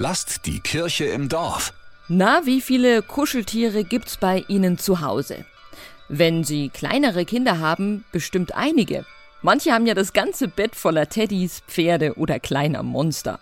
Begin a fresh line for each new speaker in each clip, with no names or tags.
Lasst die Kirche im Dorf.
Na, wie viele Kuscheltiere gibt's bei Ihnen zu Hause? Wenn Sie kleinere Kinder haben, bestimmt einige. Manche haben ja das ganze Bett voller Teddys, Pferde oder kleiner Monster.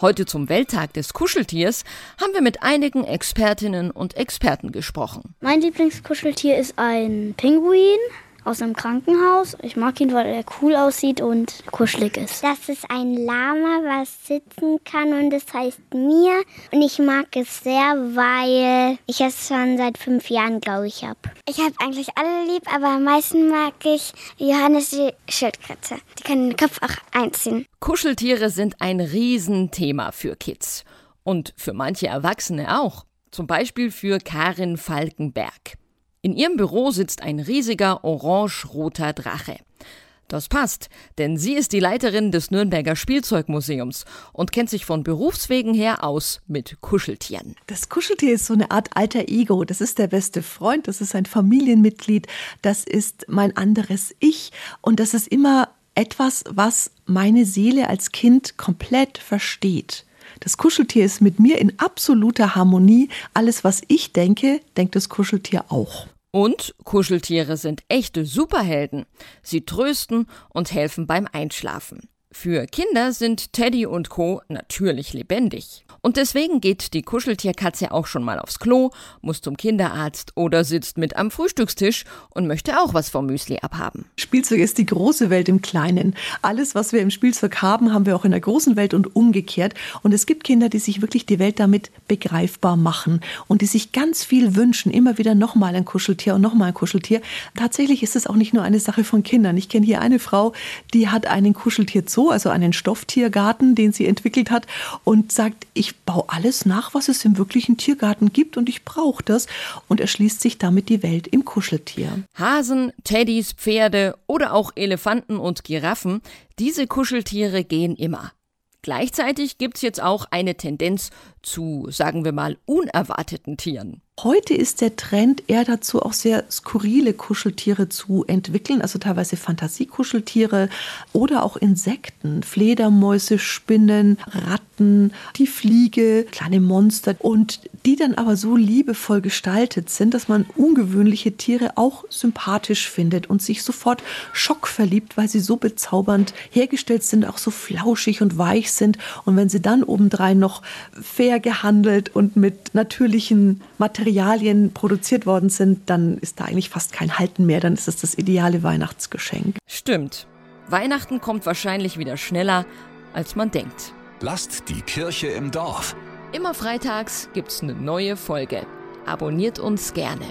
Heute zum Welttag des Kuscheltiers haben wir mit einigen Expertinnen und Experten gesprochen.
Mein Lieblingskuscheltier ist ein Pinguin aus einem Krankenhaus. Ich mag ihn, weil er cool aussieht und kuschelig ist.
Das ist ein Lama, was sitzen kann und es heißt Mir. Und ich mag es sehr, weil ich es schon seit fünf Jahren, glaube ich, habe. Ich habe eigentlich alle lieb, aber am meisten mag ich Johannes die Schildkröte. Die kann den Kopf auch einziehen.
Kuscheltiere sind ein Riesenthema für Kids. Und für manche Erwachsene auch. Zum Beispiel für Karin Falkenberg. In ihrem Büro sitzt ein riesiger orange-roter Drache. Das passt, denn sie ist die Leiterin des Nürnberger Spielzeugmuseums und kennt sich von Berufswegen her aus mit Kuscheltieren.
Das Kuscheltier ist so eine Art alter Ego. Das ist der beste Freund, das ist ein Familienmitglied, das ist mein anderes Ich und das ist immer etwas, was meine Seele als Kind komplett versteht. Das Kuscheltier ist mit mir in absoluter Harmonie. Alles, was ich denke, denkt das Kuscheltier auch.
Und Kuscheltiere sind echte Superhelden. Sie trösten und helfen beim Einschlafen. Für Kinder sind Teddy und Co. natürlich lebendig. Und deswegen geht die Kuscheltierkatze auch schon mal aufs Klo, muss zum Kinderarzt oder sitzt mit am Frühstückstisch und möchte auch was vom Müsli abhaben.
Spielzeug ist die große Welt im Kleinen. Alles, was wir im Spielzeug haben, haben wir auch in der großen Welt und umgekehrt. Und es gibt Kinder, die sich wirklich die Welt damit begreifbar machen und die sich ganz viel wünschen, immer wieder nochmal ein Kuscheltier und nochmal ein Kuscheltier. Tatsächlich ist es auch nicht nur eine Sache von Kindern. Ich kenne hier eine Frau, die hat einen Kuscheltier-Zoo, also einen Stofftiergarten, den sie entwickelt hat und sagt, ich baue alles nach, was es im wirklichen Tiergarten gibt und ich brauche das. Und erschließt sich damit die Welt im Kuscheltier.
Hasen, Teddys, Pferde oder auch Elefanten und Giraffen, diese Kuscheltiere gehen immer. Gleichzeitig gibt es jetzt auch eine Tendenz zu, sagen wir mal, unerwarteten Tieren.
Heute ist der Trend eher dazu, auch sehr skurrile Kuscheltiere zu entwickeln, also teilweise Fantasiekuscheltiere oder auch Insekten, Fledermäuse, Spinnen, Ratten, die Fliege, kleine Monster und die dann aber so liebevoll gestaltet sind, dass man ungewöhnliche Tiere auch sympathisch findet und sich sofort schockverliebt, weil sie so bezaubernd hergestellt sind, auch so flauschig und weich sind. Und wenn sie dann obendrein noch fair gehandelt und mit natürlichen Materialien Materialien produziert worden sind, dann ist da eigentlich fast kein Halten mehr. Dann ist es das ideale Weihnachtsgeschenk.
Stimmt. Weihnachten kommt wahrscheinlich wieder schneller, als man denkt.
Lasst die Kirche im Dorf.
Immer freitags gibt's eine neue Folge. Abonniert uns gerne.